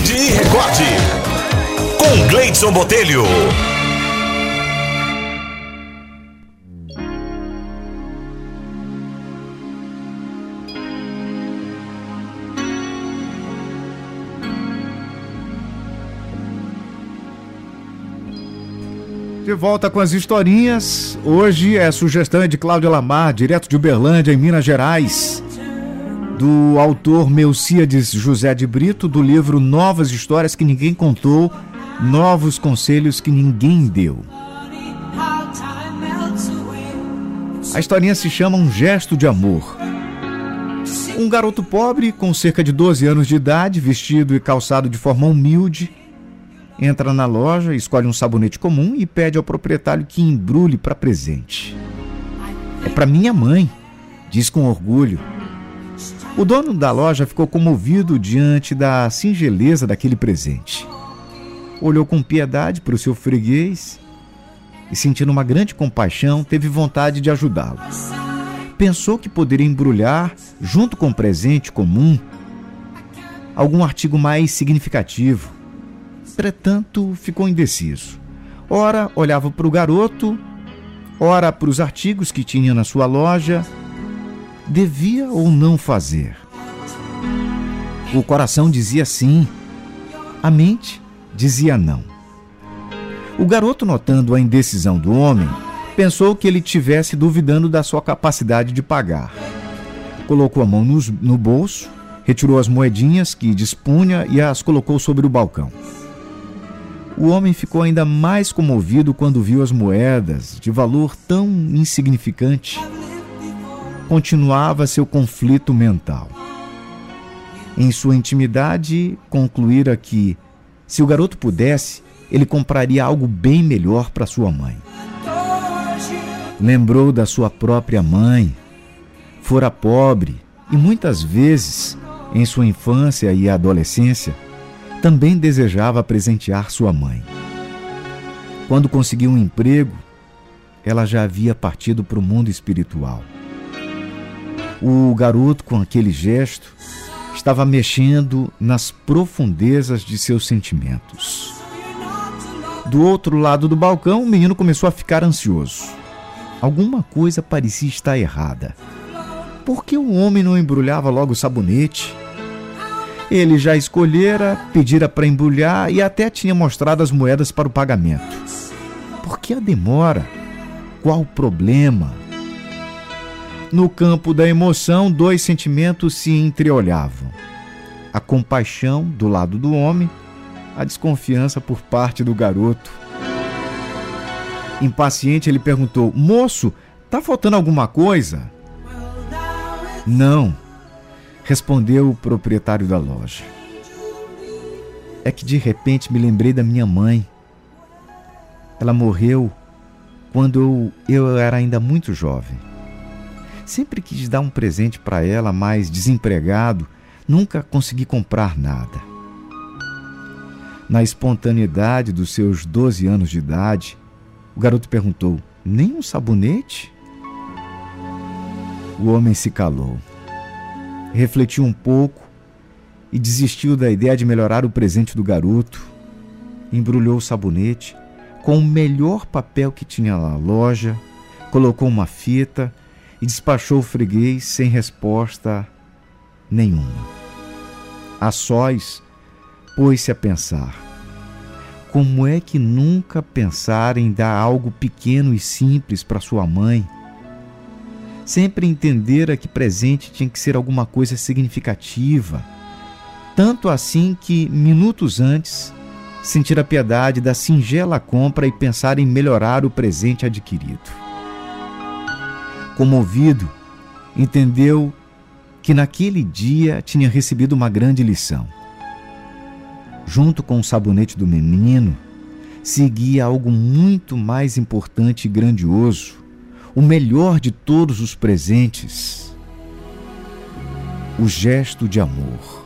Acorde e recorde. Com Gleidson Botelho. De volta com as historinhas. Hoje é sugestão de Cláudia Lamar, direto de Uberlândia, em Minas Gerais. Do autor Melcíades José de Brito, do livro Novas Histórias que Ninguém Contou, Novos Conselhos que Ninguém Deu. A historinha se chama Um Gesto de Amor. Um garoto pobre, com cerca de 12 anos de idade, vestido e calçado de forma humilde, entra na loja, escolhe um sabonete comum e pede ao proprietário que embrulhe para presente. É para minha mãe, diz com orgulho. O dono da loja ficou comovido diante da singeleza daquele presente. Olhou com piedade para o seu freguês e, sentindo uma grande compaixão, teve vontade de ajudá-lo. Pensou que poderia embrulhar, junto com o presente comum, algum artigo mais significativo Entretanto, ficou indeciso. Ora olhava para o garoto, ora para os artigos que tinha na sua loja. Devia ou não fazer? O coração dizia sim, a mente dizia não. O garoto, notando a indecisão do homem, pensou que ele tivesse duvidando da sua capacidade de pagar. Colocou a mão no, no bolso, retirou as moedinhas que dispunha e as colocou sobre o balcão. O homem ficou ainda mais comovido quando viu as moedas, de valor tão insignificante. Continuava seu conflito mental. Em sua intimidade, concluíra que, se o garoto pudesse, ele compraria algo bem melhor para sua mãe. Lembrou da sua própria mãe. Fora pobre e muitas vezes, em sua infância e adolescência, também desejava presentear sua mãe. Quando conseguiu um emprego, ela já havia partido para o mundo espiritual. O garoto, com aquele gesto, estava mexendo nas profundezas de seus sentimentos. Do outro lado do balcão, o menino começou a ficar ansioso. Alguma coisa parecia estar errada. Por que o homem não embrulhava logo o sabonete? Ele já escolhera, pedira para embrulhar e até tinha mostrado as moedas para o pagamento. Por que a demora? Qual o problema? No campo da emoção, dois sentimentos se entreolhavam: a compaixão do lado do homem, a desconfiança por parte do garoto. Impaciente, ele perguntou: Moço, tá faltando alguma coisa? Não, respondeu o proprietário da loja. É que de repente me lembrei da minha mãe. Ela morreu quando eu, eu era ainda muito jovem. Sempre quis dar um presente para ela, mas desempregado, nunca consegui comprar nada. Na espontaneidade dos seus 12 anos de idade, o garoto perguntou: Nem um sabonete? O homem se calou refletiu um pouco e desistiu da ideia de melhorar o presente do garoto. Embrulhou o sabonete com o melhor papel que tinha na loja, colocou uma fita e despachou o freguês sem resposta nenhuma. A sós, pôs-se a pensar: como é que nunca pensar em dar algo pequeno e simples para sua mãe? sempre entendera que presente tinha que ser alguma coisa significativa. Tanto assim que, minutos antes, sentir a piedade da singela compra e pensar em melhorar o presente adquirido. Comovido, entendeu que naquele dia tinha recebido uma grande lição. Junto com o sabonete do menino, seguia algo muito mais importante e grandioso o melhor de todos os presentes, o gesto de amor.